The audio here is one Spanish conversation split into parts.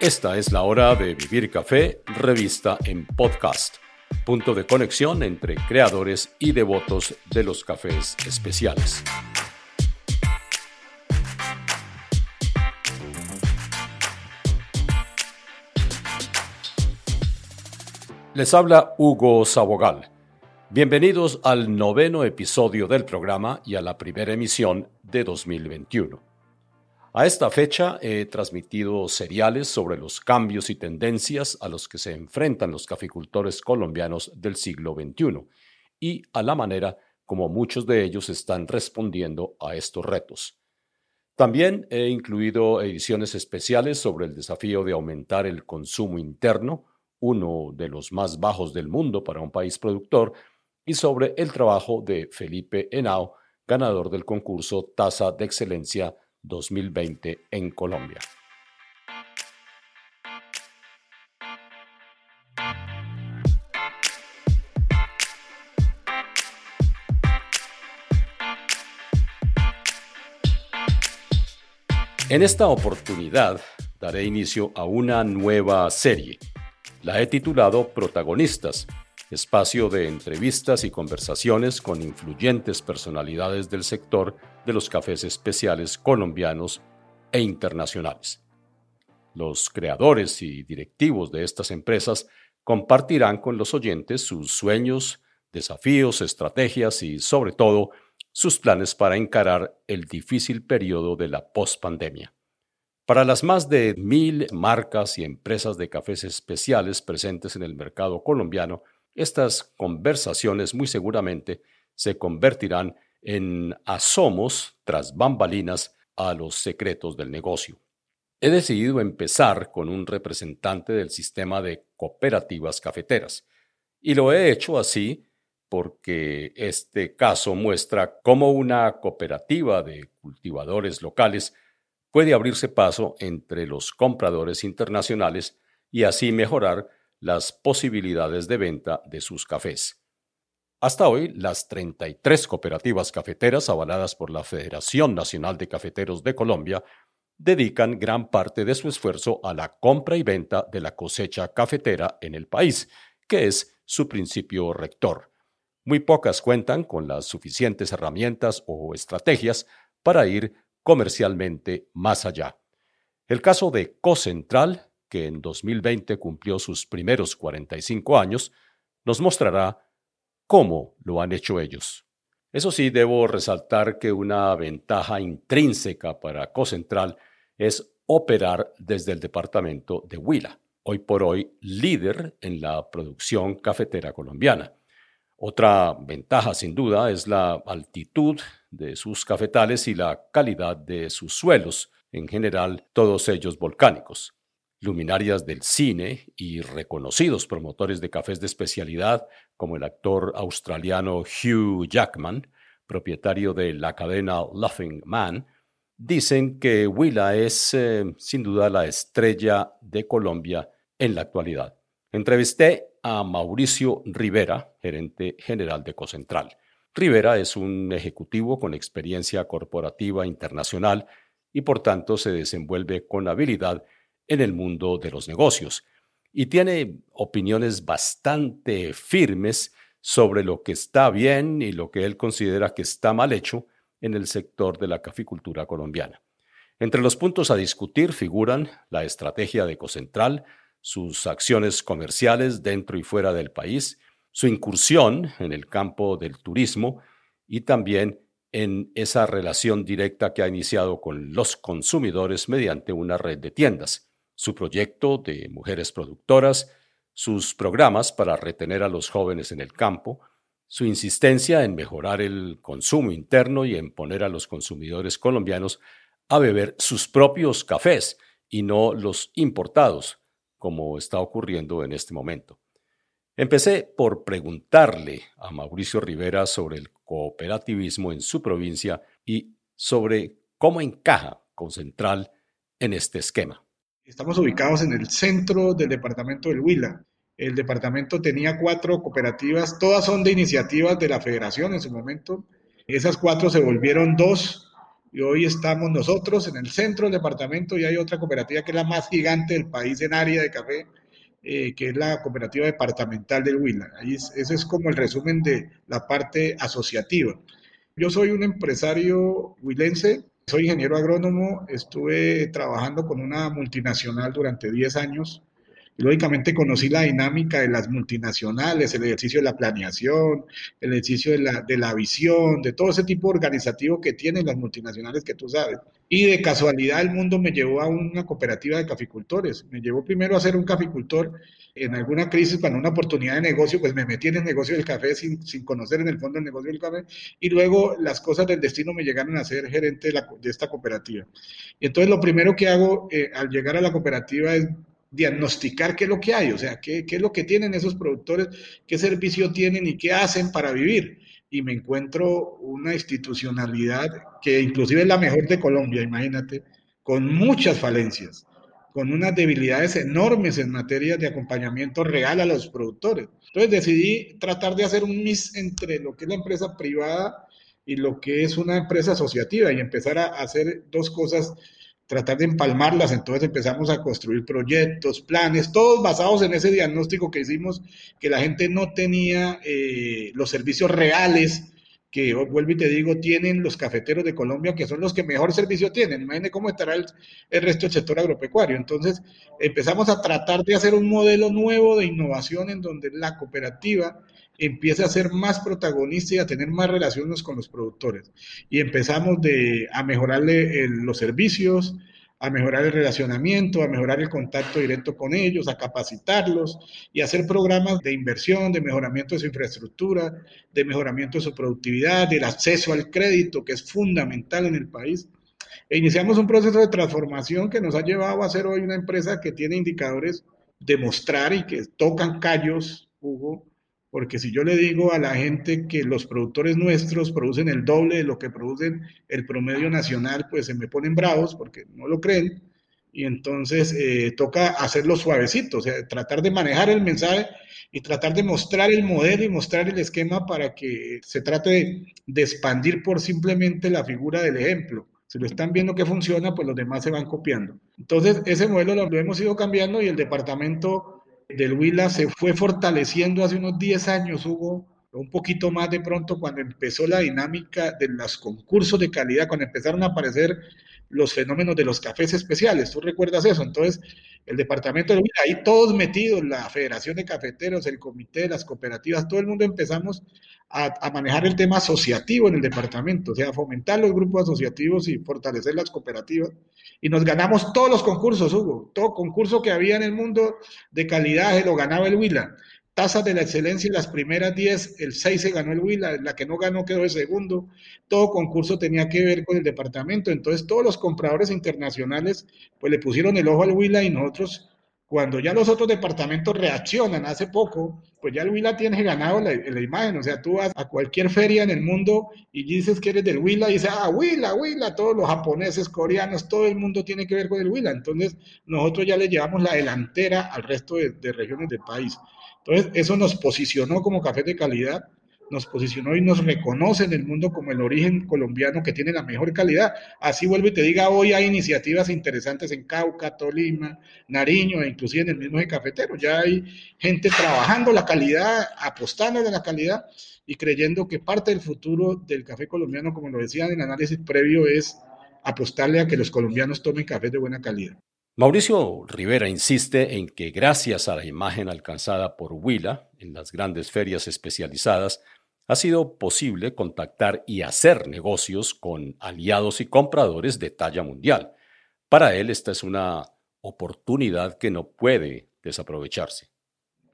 Esta es la hora de Vivir Café, revista en podcast, punto de conexión entre creadores y devotos de los cafés especiales. Les habla Hugo Sabogal. Bienvenidos al noveno episodio del programa y a la primera emisión de 2021. A esta fecha he transmitido seriales sobre los cambios y tendencias a los que se enfrentan los caficultores colombianos del siglo XXI y a la manera como muchos de ellos están respondiendo a estos retos. También he incluido ediciones especiales sobre el desafío de aumentar el consumo interno, uno de los más bajos del mundo para un país productor, y sobre el trabajo de Felipe Henao, ganador del concurso Tasa de Excelencia 2020 en Colombia. En esta oportunidad daré inicio a una nueva serie. La he titulado Protagonistas, espacio de entrevistas y conversaciones con influyentes personalidades del sector de los cafés especiales colombianos e internacionales. Los creadores y directivos de estas empresas compartirán con los oyentes sus sueños, desafíos, estrategias y, sobre todo, sus planes para encarar el difícil periodo de la postpandemia. Para las más de mil marcas y empresas de cafés especiales presentes en el mercado colombiano, estas conversaciones muy seguramente se convertirán en asomos tras bambalinas a los secretos del negocio. He decidido empezar con un representante del sistema de cooperativas cafeteras, y lo he hecho así porque este caso muestra cómo una cooperativa de cultivadores locales puede abrirse paso entre los compradores internacionales y así mejorar las posibilidades de venta de sus cafés. Hasta hoy, las 33 cooperativas cafeteras avaladas por la Federación Nacional de Cafeteros de Colombia dedican gran parte de su esfuerzo a la compra y venta de la cosecha cafetera en el país, que es su principio rector. Muy pocas cuentan con las suficientes herramientas o estrategias para ir comercialmente más allá. El caso de Cocentral que en 2020 cumplió sus primeros 45 años, nos mostrará cómo lo han hecho ellos. Eso sí, debo resaltar que una ventaja intrínseca para Cocentral es operar desde el departamento de Huila, hoy por hoy líder en la producción cafetera colombiana. Otra ventaja, sin duda, es la altitud de sus cafetales y la calidad de sus suelos, en general todos ellos volcánicos luminarias del cine y reconocidos promotores de cafés de especialidad, como el actor australiano Hugh Jackman, propietario de la cadena Laughing Man, dicen que Willa es eh, sin duda la estrella de Colombia en la actualidad. Entrevisté a Mauricio Rivera, gerente general de Cocentral. Rivera es un ejecutivo con experiencia corporativa internacional y por tanto se desenvuelve con habilidad en el mundo de los negocios y tiene opiniones bastante firmes sobre lo que está bien y lo que él considera que está mal hecho en el sector de la caficultura colombiana. Entre los puntos a discutir figuran la estrategia de Ecocentral, sus acciones comerciales dentro y fuera del país, su incursión en el campo del turismo y también en esa relación directa que ha iniciado con los consumidores mediante una red de tiendas su proyecto de mujeres productoras, sus programas para retener a los jóvenes en el campo, su insistencia en mejorar el consumo interno y en poner a los consumidores colombianos a beber sus propios cafés y no los importados, como está ocurriendo en este momento. Empecé por preguntarle a Mauricio Rivera sobre el cooperativismo en su provincia y sobre cómo encaja con Central en este esquema. Estamos ubicados en el centro del departamento del Huila. El departamento tenía cuatro cooperativas, todas son de iniciativas de la federación en su momento. Esas cuatro se volvieron dos y hoy estamos nosotros en el centro del departamento y hay otra cooperativa que es la más gigante del país en área de café, eh, que es la cooperativa departamental del Huila. Ahí ese es como el resumen de la parte asociativa. Yo soy un empresario huilense, soy ingeniero agrónomo, estuve trabajando con una multinacional durante 10 años lógicamente conocí la dinámica de las multinacionales, el ejercicio de la planeación, el ejercicio de la, de la visión, de todo ese tipo organizativo que tienen las multinacionales que tú sabes. Y de casualidad el mundo me llevó a una cooperativa de caficultores. Me llevó primero a ser un caficultor en alguna crisis, cuando una oportunidad de negocio, pues me metí en el negocio del café sin, sin conocer en el fondo el negocio del café. Y luego las cosas del destino me llegaron a ser gerente de, la, de esta cooperativa. Y entonces lo primero que hago eh, al llegar a la cooperativa es diagnosticar qué es lo que hay, o sea, qué, es lo que tienen esos productores, qué servicio tienen y qué hacen para vivir. Y me encuentro una institucionalidad que inclusive es la mejor de Colombia, imagínate, con muchas falencias, con unas debilidades enormes en materia de acompañamiento real a los productores. Entonces decidí tratar de hacer un mix entre lo que es la empresa privada y lo que es una empresa asociativa y empezar a hacer dos cosas tratar de empalmarlas, entonces empezamos a construir proyectos, planes, todos basados en ese diagnóstico que hicimos, que la gente no tenía eh, los servicios reales que, vuelvo y te digo, tienen los cafeteros de Colombia, que son los que mejor servicio tienen. Imagínate cómo estará el, resto del sector agropecuario. Entonces, empezamos a tratar de hacer un modelo nuevo de innovación en donde la cooperativa empiece a ser más protagonista y a tener más relaciones con los productores. Y empezamos de, a mejorarle los servicios, a mejorar el relacionamiento, a mejorar el contacto directo con ellos, a capacitarlos y hacer programas de inversión, de mejoramiento de su infraestructura, de mejoramiento de su productividad, del acceso al crédito, que es fundamental en el país. E iniciamos un proceso de transformación que nos ha llevado a ser hoy una empresa que tiene indicadores de mostrar y que tocan callos, Hugo, porque si yo le digo a la gente que los productores nuestros producen el doble de lo que producen el promedio nacional, pues se me ponen bravos porque no lo creen. Y entonces eh, toca hacerlo suavecito, o sea, tratar de manejar el mensaje y tratar de mostrar el modelo y mostrar el esquema para que se trate de, de expandir por simplemente la figura del ejemplo. Si lo están viendo que funciona, pues los demás se van copiando. Entonces, ese modelo lo hemos ido cambiando y el departamento del Huila se fue fortaleciendo hace unos 10 años, hubo un poquito más de pronto cuando empezó la dinámica de los concursos de calidad, cuando empezaron a aparecer los fenómenos de los cafés especiales. ¿Tú recuerdas eso? Entonces, el departamento de Huila, ahí todos metidos, la Federación de Cafeteros, el comité, las cooperativas, todo el mundo empezamos a, manejar el tema asociativo en el departamento, o sea, fomentar los grupos asociativos y fortalecer las cooperativas. Y nos ganamos todos los concursos, Hugo, todo concurso que había en el mundo de calidad lo ganaba el Huila. Tasas de la excelencia en las primeras 10, el 6 se ganó el Huila, la que no ganó quedó de segundo. Todo concurso tenía que ver con el departamento, entonces todos los compradores internacionales pues le pusieron el ojo al Huila y nosotros cuando ya los otros departamentos reaccionan, hace poco, pues ya el Huila tiene ganado la, imagen. O sea, tú vas a cualquier feria en el mundo y dices que eres del Huila y dices, ah, Huila, Huila, todos los japoneses, coreanos, todo el mundo tiene que ver con el Huila. Entonces, nosotros ya le llevamos la delantera al resto de, de regiones del país. Entonces, eso nos posicionó como café de calidad nos posicionó y nos reconoce en el mundo como el origen colombiano que tiene la mejor calidad. Así vuelvo y te diga, hoy hay iniciativas interesantes en Cauca, Tolima, Nariño e inclusive en el mismo de Cafetero. Ya hay gente trabajando la calidad, apostando de la calidad y creyendo que parte del futuro del café colombiano, como lo decía en el análisis previo, es apostarle a que los colombianos tomen café de buena calidad. Mauricio Rivera insiste en que gracias a la imagen alcanzada por Huila en las grandes ferias especializadas, ha sido posible contactar y hacer negocios con aliados y compradores de talla mundial. Para él esta es una oportunidad que no puede desaprovecharse.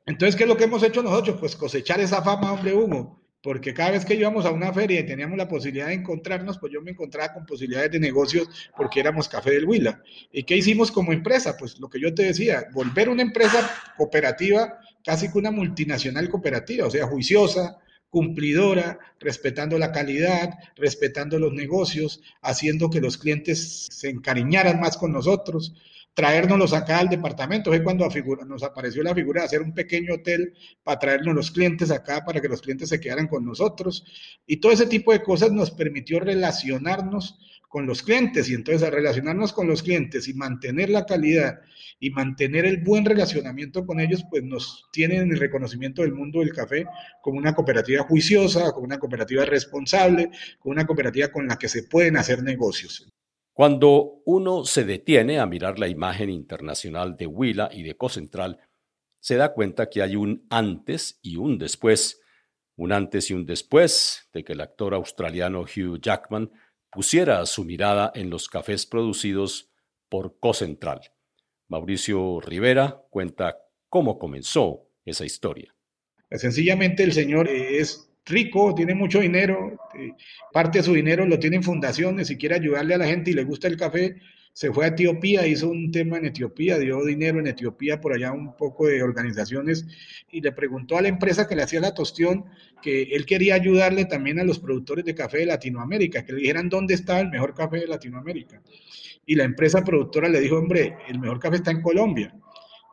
Entonces, ¿qué es lo que hemos hecho nosotros? Pues cosechar esa fama, hombre Hugo, porque cada vez que íbamos a una feria y teníamos la posibilidad de encontrarnos, pues yo me encontraba con posibilidades de negocios porque éramos Café del Huila. ¿Y qué hicimos como empresa? Pues lo que yo te decía, volver una empresa cooperativa, casi que una multinacional cooperativa, o sea, juiciosa, cumplidora, respetando la calidad, respetando los negocios, haciendo que los clientes se encariñaran más con nosotros, traérnoslos acá al departamento. Fue cuando nos apareció la figura de hacer un pequeño hotel para traernos los clientes acá, para que los clientes se quedaran con nosotros. Y todo ese tipo de cosas nos permitió relacionarnos con los clientes. Y entonces al relacionarnos con los clientes y mantener la calidad y mantener el buen relacionamiento con ellos, pues nos tienen el reconocimiento del mundo del café como una cooperativa juiciosa, como una cooperativa responsable, como una cooperativa con la que se pueden hacer negocios. Cuando uno se detiene a mirar la imagen internacional de Huila y de Cocentral, se da cuenta que hay un antes y un después, un antes y un después de que el actor australiano Hugh Jackman pusiera su mirada en los cafés producidos por Cocentral. Mauricio Rivera cuenta cómo comenzó esa historia. Sencillamente el señor es rico, tiene mucho dinero, eh, parte de su dinero lo tiene en fundaciones y quiere ayudarle a la gente y le gusta el café, se fue a Etiopía, hizo un tema en Etiopía, dio dinero en Etiopía por allá un poco de organizaciones y le preguntó a la empresa que le hacía la tostión que él quería ayudarle también a los productores de café de Latinoamérica, que le dijeran dónde estaba el mejor café de Latinoamérica. Y la empresa productora le dijo, hombre, el mejor café está en Colombia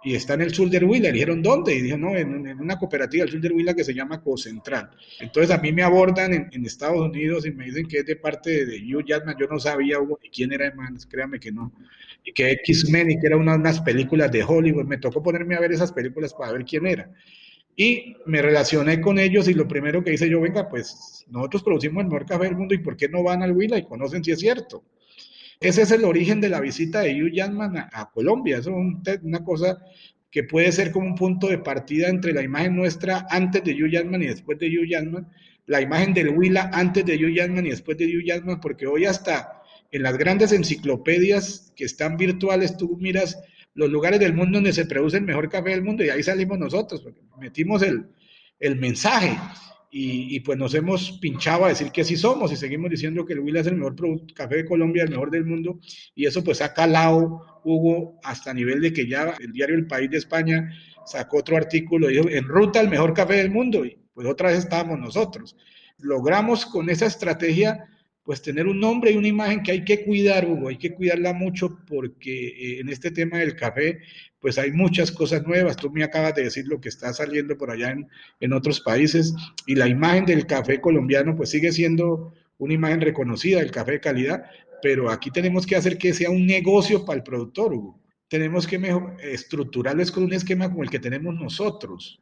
y está en el sur de Huila. Le dijeron, ¿dónde? Y dijo, no, en, una cooperativa del sur de Huila que se llama Cocentral. Entonces a mí me abordan en, Estados Unidos y me dicen que es de parte de Hugh Jackman. Yo no sabía ni quién era, man, créame que no. Y que X-Men y que era una, unas películas de Hollywood. Me tocó ponerme a ver esas películas para ver quién era. Y me relacioné con ellos y lo primero que hice yo, venga, pues nosotros producimos el mejor café del mundo y ¿por qué no van al Huila y conocen si es cierto? Ese es el origen de la visita de Hugh Jackman a, Colombia. Eso es una cosa que puede ser como un punto de partida entre la imagen nuestra antes de Hugh Jackman y después de Hugh Jackman, la imagen del Huila antes de Hugh Jackman y después de Hugh Jackman, porque hoy hasta en las grandes enciclopedias que están virtuales, tú miras los lugares del mundo donde se produce el mejor café del mundo y ahí salimos nosotros, porque metimos el, el mensaje y, pues nos hemos pinchado a decir que sí somos y seguimos diciendo que el Huila es el mejor café de Colombia, el mejor del mundo, y eso pues ha calado, Hugo, hasta nivel de que ya el diario El País de España sacó otro artículo, dijo, en ruta el mejor café del mundo, y pues otra vez estábamos nosotros. Logramos con esa estrategia pues tener un nombre y una imagen que hay que cuidar, Hugo, hay que cuidarla mucho porque eh, en este tema del café, pues hay muchas cosas nuevas. Tú me acabas de decir lo que está saliendo por allá en, en otros países y la imagen del café colombiano, pues sigue siendo una imagen reconocida del café de calidad, pero aquí tenemos que hacer que sea un negocio para el productor, Hugo. Tenemos que mejor, con un esquema como el que tenemos nosotros.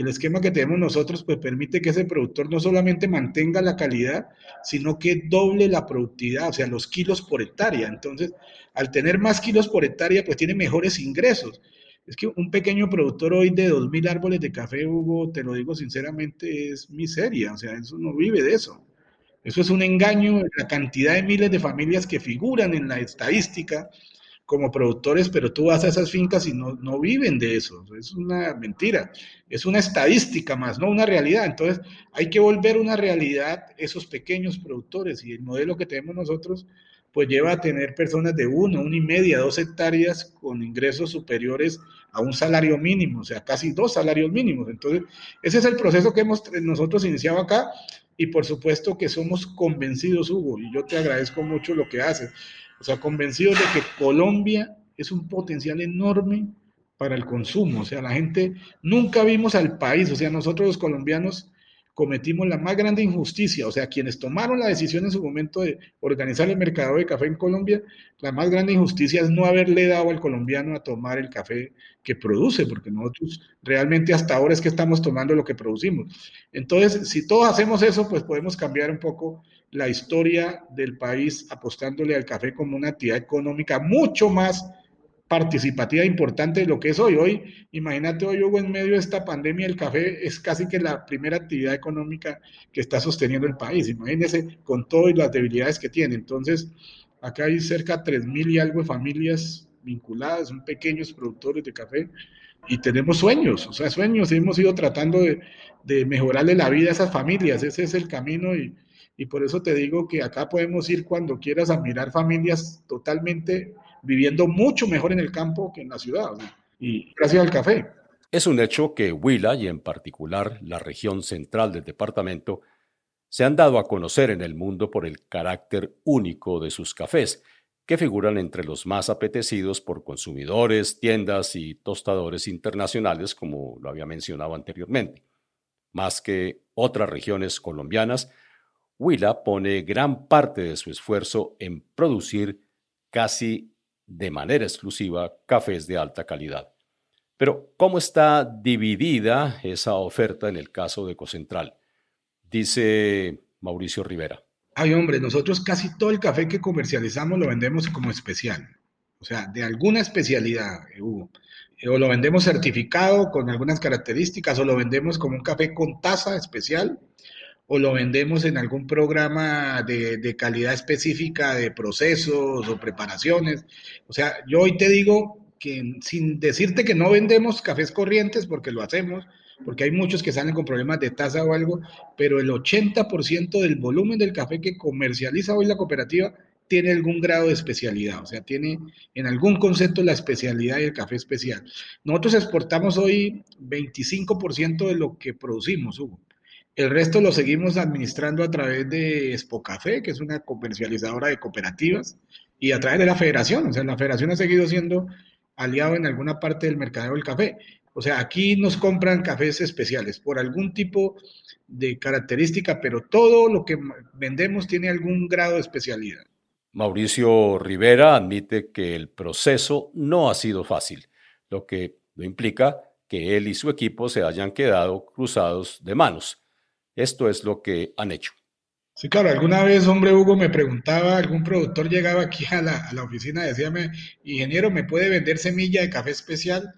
El esquema que tenemos nosotros pues permite que ese productor no solamente mantenga la calidad, sino que doble la productividad, o sea, los kilos por hectárea. Entonces, al tener más kilos por hectárea, pues tiene mejores ingresos. Es que un pequeño productor hoy de 2.000 árboles de café, Hugo, te lo digo sinceramente, es miseria, o sea, eso no vive de eso. Eso es un engaño, la cantidad de miles de familias que figuran en la estadística como productores, pero tú vas a esas fincas y no, no viven de eso. Es una mentira, es una estadística más, no una realidad. Entonces hay que volver una realidad esos pequeños productores y el modelo que tenemos nosotros pues lleva a tener personas de uno, una y media, dos hectáreas con ingresos superiores a un salario mínimo, o sea, casi dos salarios mínimos. Entonces, ese es el proceso que hemos nosotros iniciado acá y por supuesto que somos convencidos, Hugo, y yo te agradezco mucho lo que haces. O sea, convencidos de que Colombia es un potencial enorme para el consumo. O sea, la gente, nunca vimos al país, o sea, nosotros los colombianos cometimos la más grande injusticia, o sea, quienes tomaron la decisión en su momento de organizar el mercado de café en Colombia, la más grande injusticia es no haberle dado al colombiano a tomar el café que produce, porque nosotros realmente hasta ahora es que estamos tomando lo que producimos. Entonces, si todos hacemos eso, pues podemos cambiar un poco la historia del país apostándole al café como una actividad económica mucho más participativa importante de lo que es hoy. Hoy, imagínate hoy, Hugo, en medio de esta pandemia, el café es casi que la primera actividad económica que está sosteniendo el país. Imagínese con todo y las debilidades que tiene. Entonces, acá hay cerca de 3.000 y algo de familias vinculadas, son pequeños productores de café y tenemos sueños, o sea, sueños. Hemos ido tratando de, de mejorarle la vida a esas familias. Ese es el camino y y por eso te digo que acá podemos ir cuando quieras a mirar familias totalmente viviendo mucho mejor en el campo que en la ciudad. Y gracias al café. Es un hecho que Huila y en particular la región central del departamento se han dado a conocer en el mundo por el carácter único de sus cafés, que figuran entre los más apetecidos por consumidores, tiendas y tostadores internacionales, como lo había mencionado anteriormente. Más que otras regiones colombianas, Huila pone gran parte de su esfuerzo en producir casi de manera exclusiva cafés de alta calidad. Pero, ¿cómo está dividida esa oferta en el caso de Ecocentral? Dice Mauricio Rivera. Ay, hombre, nosotros casi todo el café que comercializamos lo vendemos como especial. O sea, de alguna especialidad, Hugo. O lo vendemos certificado con algunas características, o lo vendemos como un café con taza especial, o lo vendemos en algún programa de, de, calidad específica de procesos o preparaciones. O sea, yo hoy te digo que sin decirte que no vendemos cafés corrientes, porque lo hacemos, porque hay muchos que salen con problemas de tasa o algo, pero el 80% del volumen del café que comercializa hoy la cooperativa tiene algún grado de especialidad, o sea, tiene en algún concepto la especialidad y el café especial. Nosotros exportamos hoy 25% de lo que producimos, Hugo. El resto lo seguimos administrando a través de Expo Café, que es una comercializadora de cooperativas, y a través de la federación. O sea, la federación ha seguido siendo aliado en alguna parte del mercado del café. O sea, aquí nos compran cafés especiales por algún tipo de característica, pero todo lo que vendemos tiene algún grado de especialidad. Mauricio Rivera admite que el proceso no ha sido fácil, lo que no implica que él y su equipo se hayan quedado cruzados de manos. Esto es lo que han hecho. Sí, claro, alguna vez, hombre Hugo, me preguntaba, algún productor llegaba aquí a la, a la oficina, decía, ingeniero, ¿me puede vender semilla de café especial?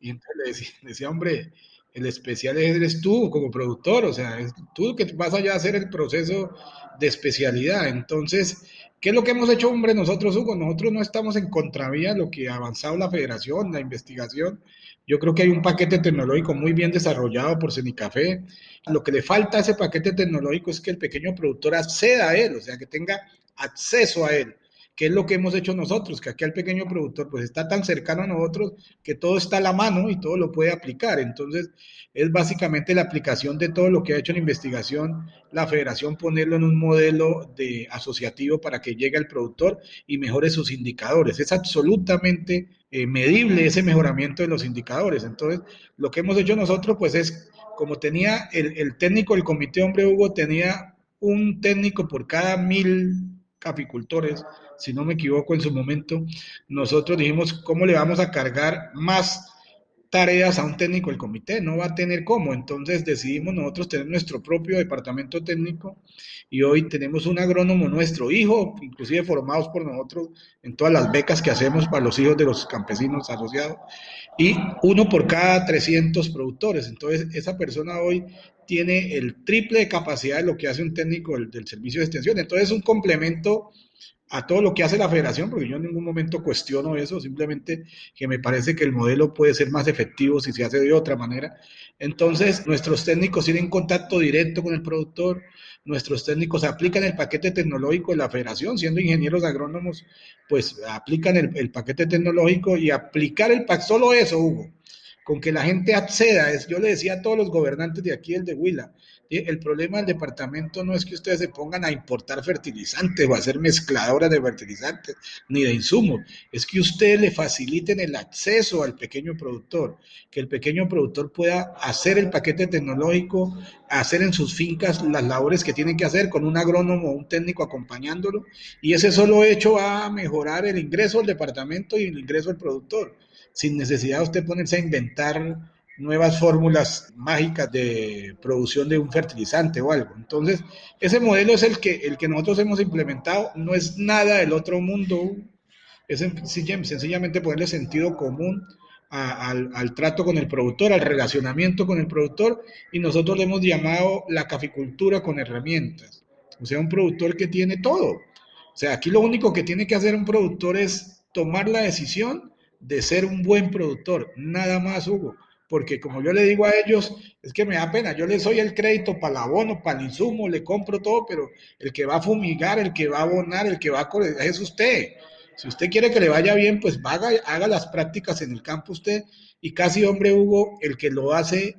Y entonces le decía, hombre, el especial eres tú como productor, o sea, es tú que vas allá a hacer el proceso de especialidad. Entonces, ¿qué es lo que hemos hecho, hombre, nosotros, Hugo? Nosotros no estamos en contravía lo que ha avanzado la federación, la investigación. Yo creo que hay un paquete tecnológico muy bien desarrollado por Cenicafé. Lo que le falta a ese paquete tecnológico es que el pequeño productor acceda a él, o sea, que tenga acceso a él. ¿Qué es lo que hemos hecho nosotros? Que aquí el pequeño productor pues está tan cercano a nosotros que todo está a la mano y todo lo puede aplicar. Entonces, es básicamente la aplicación de todo lo que ha hecho en investigación la federación, ponerlo en un modelo de asociativo para que llegue al productor y mejore sus indicadores. Es absolutamente eh, medible ese mejoramiento de los indicadores. Entonces, lo que hemos hecho nosotros pues es, como tenía el, el técnico del comité Hombre Hugo, tenía un técnico por cada mil capicultores, si no me equivoco en su momento, nosotros dijimos, ¿cómo le vamos a cargar más tareas a un técnico del comité? No va a tener cómo. Entonces decidimos nosotros tener nuestro propio departamento técnico y hoy tenemos un agrónomo nuestro hijo, inclusive formados por nosotros en todas las becas que hacemos para los hijos de los campesinos asociados y uno por cada 300 productores. Entonces esa persona hoy tiene el triple de capacidad de lo que hace un técnico del, del servicio de extensión. Entonces es un complemento a todo lo que hace la federación, porque yo en ningún momento cuestiono eso, simplemente que me parece que el modelo puede ser más efectivo si se hace de otra manera. Entonces, nuestros técnicos tienen contacto directo con el productor, nuestros técnicos aplican el paquete tecnológico de la federación, siendo ingenieros agrónomos, pues aplican el, paquete tecnológico y aplicar el paquete, solo eso, Hugo, con que la gente acceda, es, yo le decía a todos los gobernantes de aquí, el de Huila, el problema del departamento no es que ustedes se pongan a importar fertilizantes o a hacer mezcladoras de fertilizantes ni de insumos, es que ustedes le faciliten el acceso al pequeño productor, que el pequeño productor pueda hacer el paquete tecnológico, hacer en sus fincas las labores que tienen que hacer con un agrónomo o un técnico acompañándolo, y ese solo hecho va a mejorar el ingreso al departamento y el ingreso al productor, sin necesidad de usted ponerse a inventar nuevas fórmulas mágicas de producción de un fertilizante o algo. Entonces, ese modelo es el que, el que nosotros hemos implementado, no es nada del otro mundo, es sencillamente ponerle sentido común al, al, trato con el productor, al relacionamiento con el productor, y nosotros le hemos llamado la caficultura con herramientas. O sea, un productor que tiene todo. O sea, aquí lo único que tiene que hacer un productor es tomar la decisión de ser un buen productor, nada más, Hugo porque como yo le digo a ellos, es que me da pena, yo les doy el crédito para el abono, para el insumo, le compro todo, pero el que va a fumigar, el que va a abonar, el que va a es usted. Si usted quiere que le vaya bien, pues haga, haga las prácticas en el campo usted y casi hombre Hugo, el que lo hace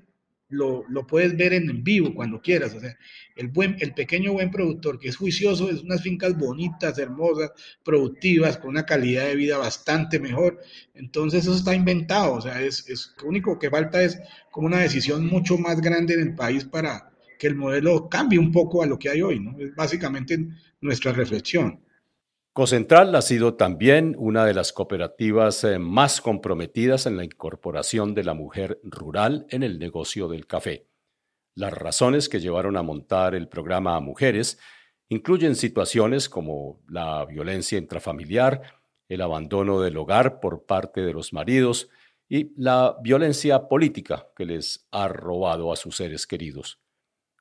lo, lo, puedes ver en vivo cuando quieras. O sea, el, buen, el pequeño buen productor que es juicioso, es unas fincas bonitas, hermosas, productivas, con una calidad de vida bastante mejor. Entonces eso está inventado. O sea, es, es lo único que falta es como una decisión mucho más grande en el país para que el modelo cambie un poco a lo que hay hoy. ¿no? Es básicamente nuestra reflexión. Cocentral ha sido también una de las cooperativas eh, más comprometidas en la incorporación de la mujer rural en el negocio del café. Las razones que llevaron a montar el programa a mujeres incluyen situaciones como la violencia intrafamiliar, el abandono del hogar por parte de los maridos y la violencia política que les ha robado a sus seres queridos.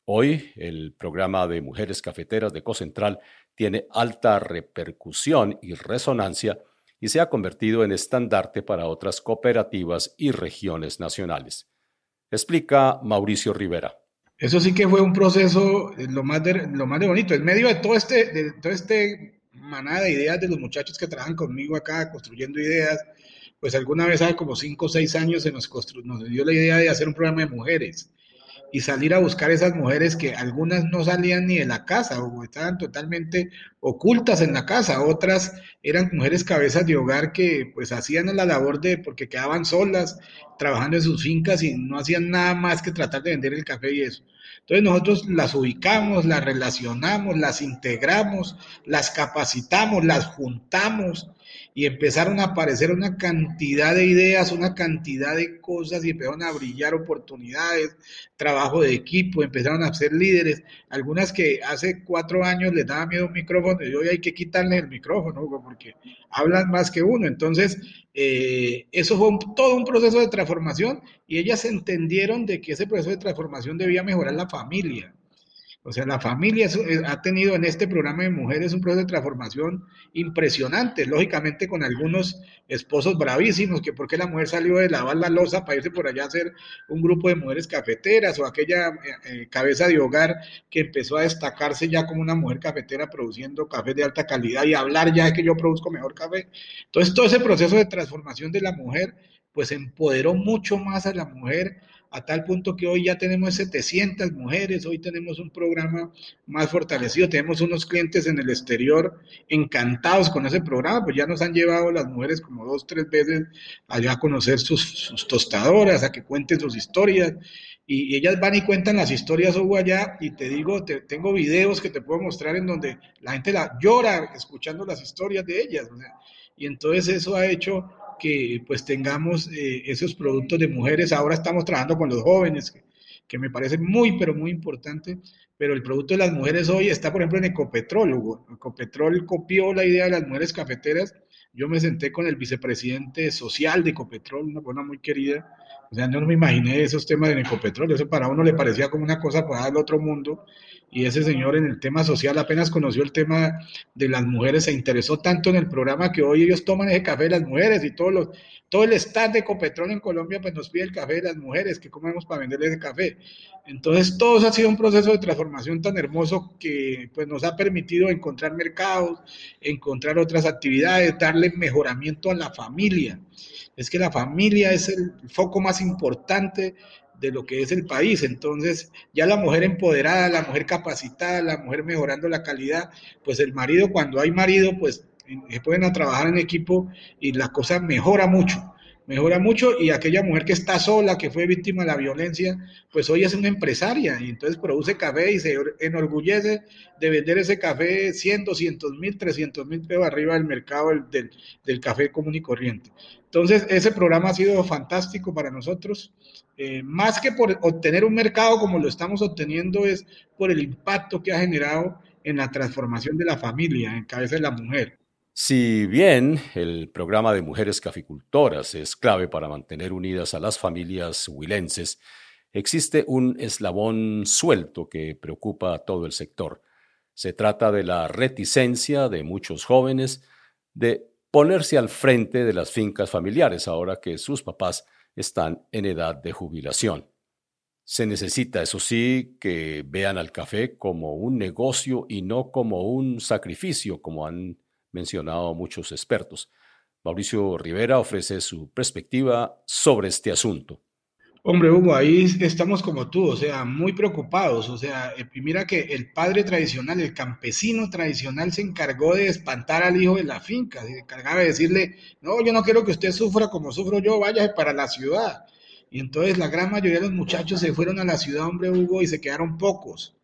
Hoy, el programa de Mujeres Cafeteras de Cocentral tiene alta repercusión y resonancia y se ha convertido en estandarte para otras cooperativas y regiones nacionales. Explica Mauricio Rivera. Eso sí que fue un proceso eh, lo más lo más de bonito. En medio de todo este, de todo este manada de ideas de los muchachos que trabajan conmigo acá construyendo ideas, pues alguna vez hace como cinco o seis años se nos, nos dio la idea de hacer un programa de mujeres y salir a buscar esas mujeres que algunas no salían ni de la casa o estaban totalmente ocultas en la casa, otras eran mujeres cabezas de hogar que pues hacían la labor de, porque quedaban solas, trabajando en sus fincas y no hacían nada más que tratar de vender el café y eso. Entonces nosotros las ubicamos, las relacionamos, las integramos, las capacitamos, las juntamos y empezaron a aparecer una cantidad de ideas, una cantidad de cosas y empezaron a brillar oportunidades, trabajo de equipo, empezaron a ser líderes, algunas que hace cuatro años les daba miedo un micrófono y hoy hay que quitarle el micrófono porque hablan más que uno. Entonces, eh, eso fue todo un proceso de transformación y ellas entendieron de que ese proceso de transformación debía mejorar la familia o sea, la familia eh, ha tenido en este programa de mujeres un proceso de transformación impresionante, lógicamente con algunos esposos bravísimos, que porque la mujer salió de lavar la losa para irse por allá a hacer un grupo de mujeres cafeteras, o aquella eh, eh, cabeza de hogar que empezó a destacarse ya como una mujer cafetera produciendo café de alta calidad y hablar ya de que yo produzco mejor café. Entonces, todo ese proceso de transformación de la mujer, pues empoderó mucho más a la mujer a tal punto que hoy ya tenemos 700 mujeres, hoy tenemos un programa más fortalecido, tenemos unos clientes en el exterior encantados con ese programa, pues ya nos han llevado las mujeres como dos, tres veces allá a conocer sus, tostadoras, a que cuenten sus historias, y, ellas van y cuentan las historias o allá, y te digo, te, tengo videos que te puedo mostrar en donde la gente la llora escuchando las historias de ellas, y entonces eso ha hecho que pues tengamos eh, esos productos de mujeres. Ahora estamos trabajando con los jóvenes, que, me parece muy, pero muy importante, pero el producto de las mujeres hoy está, por ejemplo, en Ecopetrol. Ecopetrol copió la idea de las mujeres cafeteras. Yo me senté con el vicepresidente social de Ecopetrol, una persona muy querida. O sea, no me imaginé esos temas de Ecopetrol. Eso para uno le parecía como una cosa para el otro mundo y ese señor en el tema social apenas conoció el tema de las mujeres, se interesó tanto en el programa que hoy ellos toman ese café de las mujeres y todo el staff de Ecopetrol en Colombia pues nos pide el café de las mujeres, que comemos para venderle ese café. Entonces todo ha sido un proceso de transformación tan hermoso que pues nos ha permitido encontrar mercados, encontrar otras actividades, darle mejoramiento a la familia. Es que la familia es el foco más importante de lo que es el país. Entonces, ya la mujer empoderada, la mujer capacitada, la mujer mejorando la calidad, pues el marido, cuando hay marido, pues se pueden a trabajar en equipo y la cosa mejora mucho mejora mucho y aquella mujer que está sola, que fue víctima de la violencia, pues hoy es una empresaria y entonces produce café y se enorgullece de vender ese café 100, 200 mil, 300 mil pesos arriba del mercado del, del, café común y corriente. Entonces, ese programa ha sido fantástico para nosotros. Eh, más que por obtener un mercado como lo estamos obteniendo, es por el impacto que ha generado en la transformación de la familia, en cabeza de la mujer. Si bien el programa de mujeres caficultoras es clave para mantener unidas a las familias huilenses, existe un eslabón suelto que preocupa a todo el sector. Se trata de la reticencia de muchos jóvenes de ponerse al frente de las fincas familiares ahora que sus papás están en edad de jubilación. Se necesita, eso sí, que vean al café como un negocio y no como un sacrificio, como han mencionado muchos expertos. Mauricio Rivera ofrece su perspectiva sobre este asunto. Hombre, Hugo, ahí estamos como tú, o sea, muy preocupados. O sea, eh, mira que el padre tradicional, el campesino tradicional, se encargó de espantar al hijo de la finca, se encargaba de decirle, no, yo no quiero que usted sufra como sufro yo, váyase para la ciudad. Y entonces la gran mayoría de los muchachos se fueron a la ciudad, hombre, Hugo, y se quedaron pocos.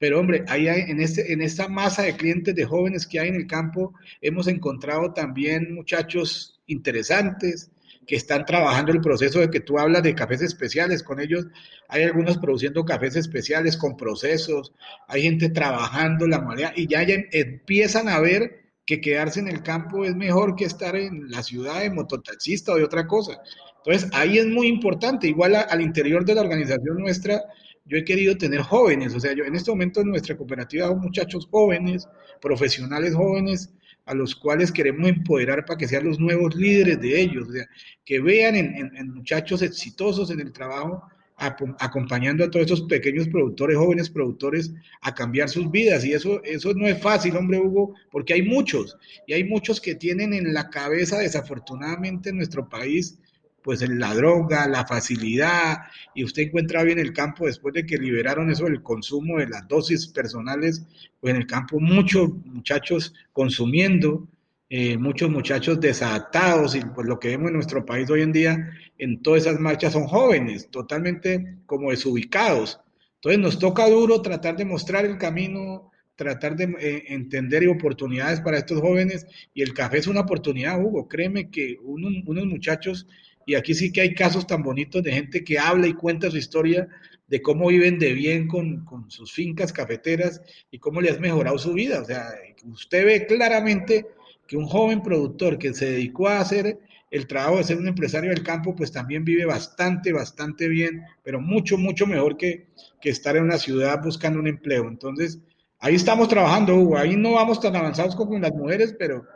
Pero hombre, ahí en, este, en esta masa de clientes de jóvenes que hay en el campo, hemos encontrado también muchachos interesantes que están trabajando el proceso de que tú hablas de cafés especiales. Con ellos hay algunos produciendo cafés especiales con procesos, hay gente trabajando la manera y ya, empiezan a ver que quedarse en el campo es mejor que estar en la ciudad de mototaxista o de otra cosa. Entonces, ahí es muy importante. Igual al interior de la organización nuestra, yo he querido tener jóvenes, o sea, yo en este momento en nuestra cooperativa muchachos jóvenes, profesionales jóvenes, a los cuales queremos empoderar para que sean los nuevos líderes de ellos, o sea, que vean en, en, muchachos exitosos en el trabajo, acompañando a todos esos pequeños productores, jóvenes productores, a cambiar sus vidas. Y eso, eso no es fácil, hombre Hugo, porque hay muchos, y hay muchos que tienen en la cabeza, desafortunadamente, en nuestro país, pues la droga, la facilidad, y usted encuentra bien el campo después de que liberaron eso del consumo de las dosis personales, pues en el campo muchos muchachos consumiendo, eh, muchos muchachos desadaptados, y pues lo que vemos en nuestro país hoy en día, en todas esas marchas son jóvenes, totalmente como desubicados. Entonces nos toca duro tratar de mostrar el camino, tratar de eh, entender oportunidades para estos jóvenes, y el café es una oportunidad, Hugo, créeme que unos muchachos y aquí sí que hay casos tan bonitos de gente que habla y cuenta su historia de cómo viven de bien con, con sus fincas cafeteras y cómo le has mejorado su vida. O sea, usted ve claramente que un joven productor que se dedicó a hacer el trabajo de ser un empresario del campo, pues también vive bastante, bastante bien, pero mucho, mucho mejor que, que estar en una ciudad buscando un empleo. Entonces, ahí estamos trabajando, Hugo. Ahí no vamos tan avanzados como las mujeres, pero,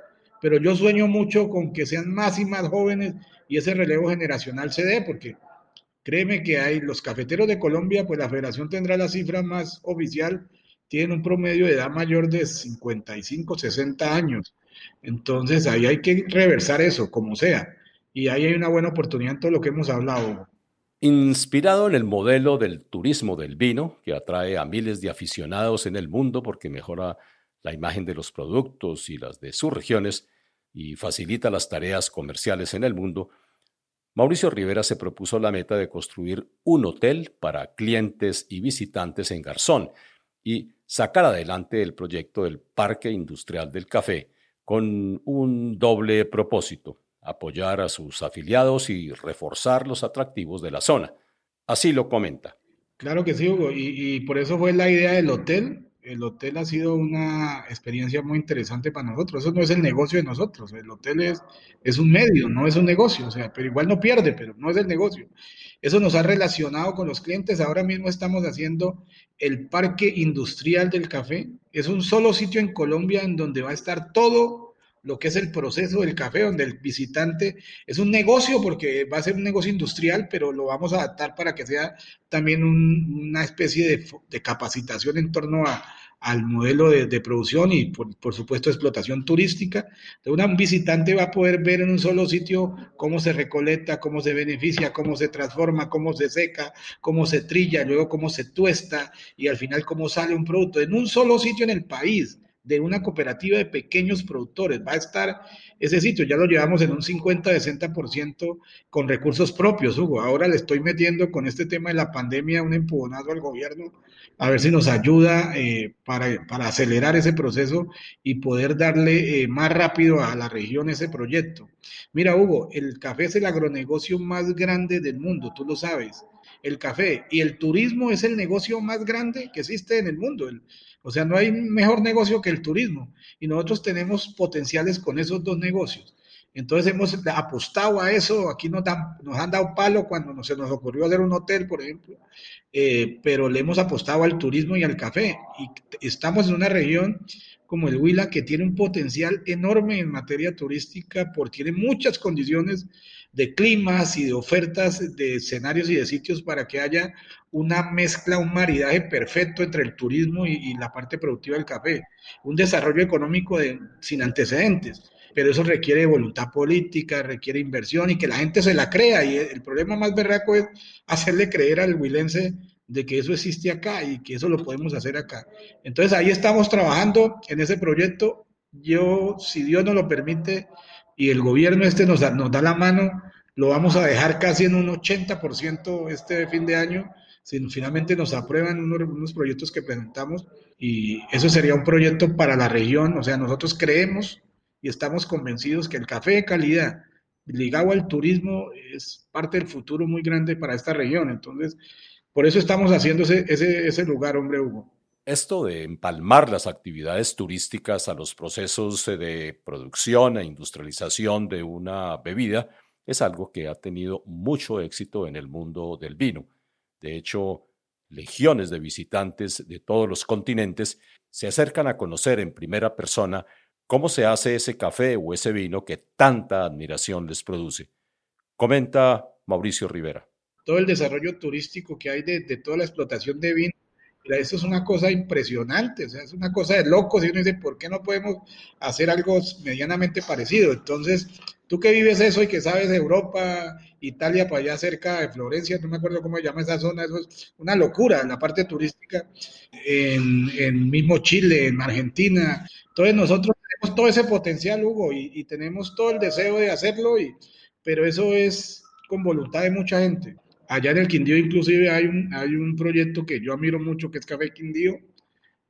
pero yo sueño mucho con que sean más y más jóvenes y ese relevo generacional se dé, porque créeme que hay los cafeteros de Colombia, pues la federación tendrá la cifra más oficial, tienen un promedio de edad mayor de 55, 60 años. Entonces ahí hay que reversar eso, como sea. Y ahí hay una buena oportunidad en todo lo que hemos hablado. Inspirado en el modelo del turismo del vino, que atrae a miles de aficionados en el mundo porque mejora la imagen de los productos y las de sus regiones, y facilita las tareas comerciales en el mundo, Mauricio Rivera se propuso la meta de construir un hotel para clientes y visitantes en Garzón y sacar adelante el proyecto del Parque Industrial del Café con un doble propósito, apoyar a sus afiliados y reforzar los atractivos de la zona. Así lo comenta. Claro que sí, Hugo, y, y por eso fue la idea del hotel, el hotel ha sido una experiencia muy interesante para nosotros. Eso no es el negocio de nosotros. El hotel es, es un medio, no es un negocio. O sea, pero igual no pierde, pero no es el negocio. Eso nos ha relacionado con los clientes. Ahora mismo estamos haciendo el parque industrial del café. Es un solo sitio en Colombia en donde va a estar todo lo que es el proceso del café, donde el visitante es un negocio porque va a ser un negocio industrial, pero lo vamos a adaptar para que sea también un, una especie de, de, capacitación en torno a, al modelo de, de producción y por, por, supuesto explotación turística. Entonces, un visitante va a poder ver en un solo sitio cómo se recolecta, cómo se beneficia, cómo se transforma, cómo se seca, cómo se trilla, luego cómo se tuesta y al final cómo sale un producto en un solo sitio en el país de una cooperativa de pequeños productores. Va a estar ese sitio, ya lo llevamos en un 50-60% con recursos propios, Hugo. Ahora le estoy metiendo con este tema de la pandemia un empujonazo al gobierno a ver si nos ayuda eh, para, para, acelerar ese proceso y poder darle eh, más rápido a la región ese proyecto. Mira, Hugo, el café es el agronegocio más grande del mundo, tú lo sabes. El café y el turismo es el negocio más grande que existe en el mundo. O sea, no hay mejor negocio que el turismo y nosotros tenemos potenciales con esos dos negocios. Entonces hemos apostado a eso, aquí nos, dan, nos han dado palo cuando se nos ocurrió hacer un hotel, por ejemplo, eh, pero le hemos apostado al turismo y al café. Y estamos en una región como el Huila que tiene un potencial enorme en materia turística porque tiene muchas condiciones de climas y de ofertas de escenarios y de sitios para que haya una mezcla, un maridaje perfecto entre el turismo y, la parte productiva del café, un desarrollo económico sin antecedentes. pero eso requiere voluntad política, requiere inversión y que la gente se la crea. Y el problema más berraco es hacerle creer al huilense de que eso existe acá y que eso lo podemos hacer acá. Entonces ahí estamos trabajando en ese proyecto. Yo, si Dios nos lo permite y el gobierno este nos da, nos da la mano, lo vamos a dejar casi en un 80% este fin de año. Si finalmente nos aprueban unos, unos proyectos que presentamos y eso sería un proyecto para la región. O sea, nosotros creemos y estamos convencidos que el café de calidad ligado al turismo es parte del futuro muy grande para esta región. Entonces, por eso estamos haciendo ese, ese, lugar, hombre Hugo. Esto de empalmar las actividades turísticas a los procesos de producción e industrialización de una bebida es algo que ha tenido mucho éxito en el mundo del vino. De hecho, legiones de visitantes de todos los continentes se acercan a conocer en primera persona cómo se hace ese café o ese vino que tanta admiración les produce. Comenta Mauricio Rivera todo el desarrollo turístico que hay de, toda la explotación de vino. Mira, eso es una cosa impresionante, o sea, es una cosa de locos y uno dice, ¿por qué no podemos hacer algo medianamente parecido? Entonces, tú que vives eso y que sabes Europa, Italia, para allá cerca de Florencia, no me acuerdo cómo se llama esa zona, eso es una locura la parte turística, en, en mismo Chile, en Argentina. Entonces, nosotros tenemos todo ese potencial, Hugo, y, y tenemos todo el deseo de hacerlo, y, pero eso es con voluntad de mucha gente. Allá en el Quindío inclusive hay un, hay un proyecto que yo admiro mucho que es Café Quindío.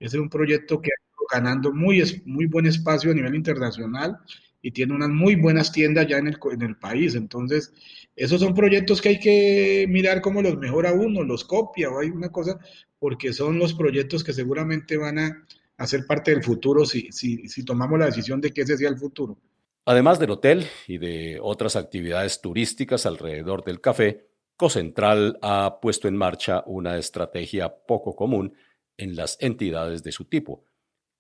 Ese es un proyecto que ha ganando muy, muy buen espacio a nivel internacional y tiene unas muy buenas tiendas ya en el, en el país. Entonces, esos son proyectos que hay que mirar cómo los mejora uno, los copia o hay una cosa, porque son los proyectos que seguramente van a, hacer parte del futuro si, si, si tomamos la decisión de que ese sea el futuro. Además del hotel y de otras actividades turísticas alrededor del café, Cocentral ha puesto en marcha una estrategia poco común en las entidades de su tipo,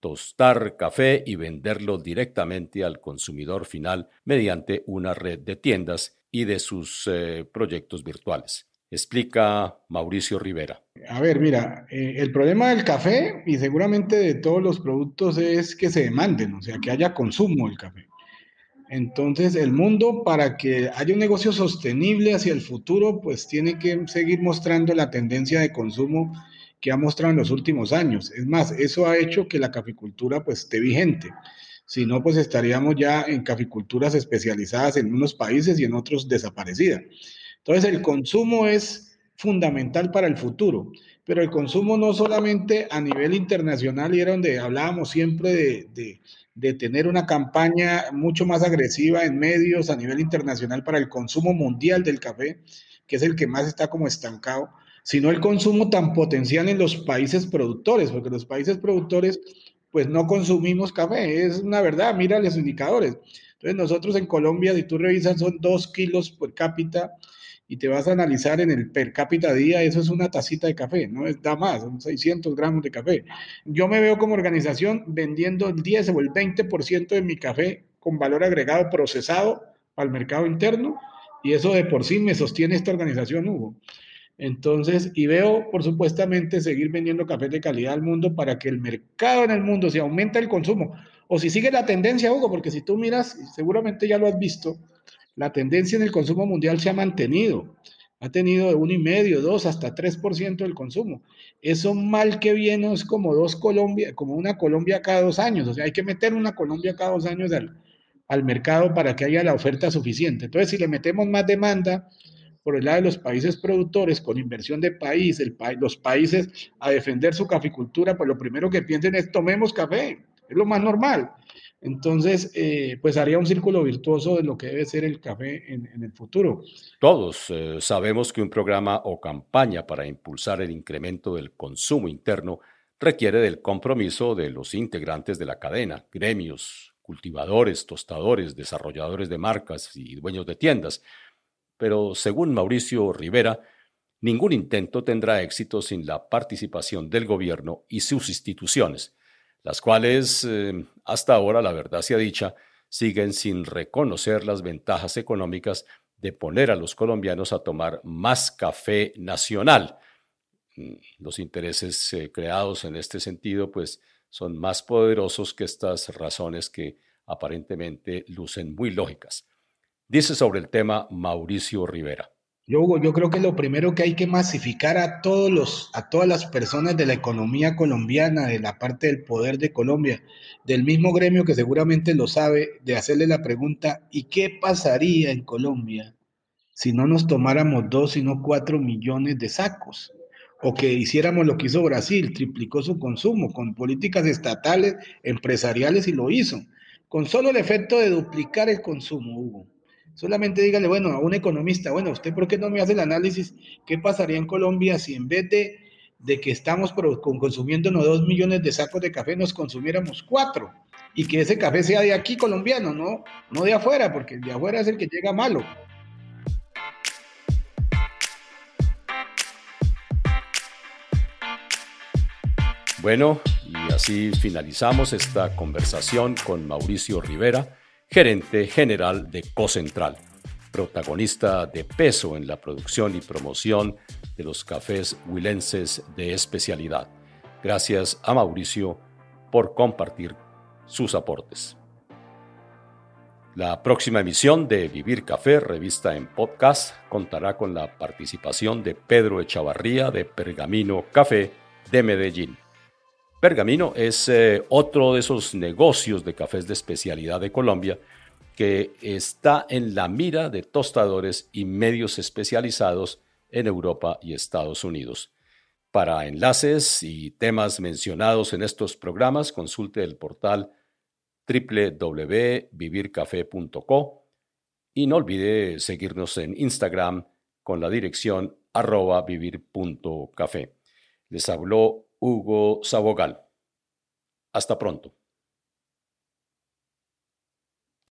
tostar café y venderlo directamente al consumidor final mediante una red de tiendas y de sus eh, proyectos virtuales. Explica Mauricio Rivera. A ver, mira, eh, el problema del café y seguramente de todos los productos es que se demanden, o sea, que haya consumo del café. Entonces, el mundo, para que haya un negocio sostenible hacia el futuro, pues tiene que seguir mostrando la tendencia de consumo que ha mostrado en los últimos años. Es más, eso ha hecho que la caficultura pues esté vigente. Si no, pues estaríamos ya en caficulturas especializadas en unos países y en otros desaparecidas. Entonces, el consumo es fundamental para el futuro, pero el consumo no solamente a nivel internacional, y era donde hablábamos siempre de de tener una campaña mucho más agresiva en medios a nivel internacional para el consumo mundial del café, que es el que más está como estancado, sino el consumo tan potencial en los países productores, porque los países productores pues no consumimos café, es una verdad, mira los indicadores. Entonces nosotros en Colombia, si tú revisas, son dos kilos por cápita y te vas a analizar en el per cápita día, eso es una tacita de café, no es, da más, son 600 gramos de café. Yo me veo como organización vendiendo el 10 o el 20% de mi café con valor agregado procesado al mercado interno y eso de por sí me sostiene esta organización, Hugo. Entonces, y veo, por supuestamente, seguir vendiendo café de calidad al mundo para que el mercado en el mundo, si aumenta el consumo, o si sigue la tendencia, Hugo, porque si tú miras, seguramente ya lo has visto, la tendencia en el consumo mundial se ha mantenido. Ha tenido de 1,5, 2 hasta 3% del consumo. Eso mal que viene es como dos Colombia, como una Colombia cada dos años. O sea, hay que meter una Colombia cada dos años al, mercado para que haya la oferta suficiente. Entonces, si le metemos más demanda por el lado de los países productores, con inversión de país, los países a defender su caficultura, pues lo primero que piensen es tomemos café. Es lo más normal. Entonces, eh, pues haría un círculo virtuoso de lo que debe ser el café en, el futuro. Todos eh, sabemos que un programa o campaña para impulsar el incremento del consumo interno requiere del compromiso de los integrantes de la cadena, gremios, cultivadores, tostadores, desarrolladores de marcas y dueños de tiendas. Pero según Mauricio Rivera, ningún intento tendrá éxito sin la participación del gobierno y sus instituciones las cuales, eh, hasta ahora, la verdad sea dicha, siguen sin reconocer las ventajas económicas de poner a los colombianos a tomar más café nacional. Mm, los intereses eh, creados en este sentido, pues, son más poderosos que estas razones que aparentemente lucen muy lógicas. Dice sobre el tema Mauricio Rivera. Yo, yo creo que lo primero que hay que masificar a todos los, a todas las personas de la economía colombiana, de la parte del poder de Colombia, del mismo gremio que seguramente lo sabe, de hacerle la pregunta, ¿y qué pasaría en Colombia si no nos tomáramos dos, sino cuatro millones de sacos? O que hiciéramos lo que hizo Brasil, triplicó su consumo con políticas estatales, empresariales y lo hizo, con solo el efecto de duplicar el consumo, Hugo Solamente dígale, bueno, a un economista, bueno, ¿usted por qué no me hace el análisis? ¿Qué pasaría en Colombia si en vez de, de que estamos consumiéndonos dos millones de sacos de café, nos consumiéramos cuatro? Y que ese café sea de aquí colombiano, no, no de afuera, porque el de afuera es el que llega malo. Bueno, y así finalizamos esta conversación con Mauricio Rivera gerente general de Cocentral, protagonista de peso en la producción y promoción de los cafés huilenses de especialidad. Gracias a Mauricio por compartir sus aportes. La próxima emisión de Vivir Café, revista en podcast, contará con la participación de Pedro Echavarría de Pergamino Café de Medellín. Pergamino es eh, otro de esos negocios de cafés de especialidad de Colombia que está en la mira de tostadores y medios especializados en Europa y Estados Unidos. Para enlaces y temas mencionados en estos programas, consulte el portal www.vivircafé.co y no olvide seguirnos en Instagram con la dirección arroba vivir.café. Les habló Hugo Sabogal. Hasta pronto.